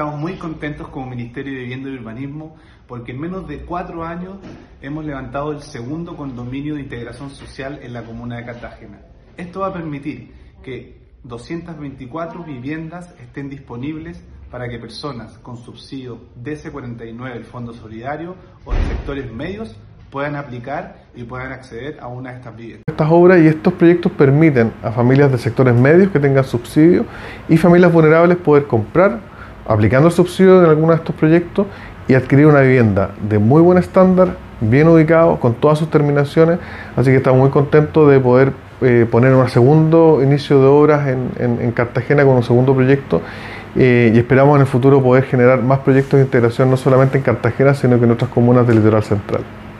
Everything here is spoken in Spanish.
Estamos muy contentos como Ministerio de Vivienda y Urbanismo porque en menos de cuatro años hemos levantado el segundo condominio de integración social en la comuna de Cartagena. Esto va a permitir que 224 viviendas estén disponibles para que personas con subsidio DC49 del Fondo Solidario o de sectores medios puedan aplicar y puedan acceder a una de estas viviendas. Estas obras y estos proyectos permiten a familias de sectores medios que tengan subsidio y familias vulnerables poder comprar, aplicando el subsidio en alguno de estos proyectos y adquirir una vivienda de muy buen estándar, bien ubicado, con todas sus terminaciones. Así que estamos muy contentos de poder eh, poner un segundo inicio de obras en, Cartagena con un segundo proyecto eh, y esperamos en el futuro poder generar más proyectos de integración no solamente en Cartagena, sino que en otras comunas del litoral central.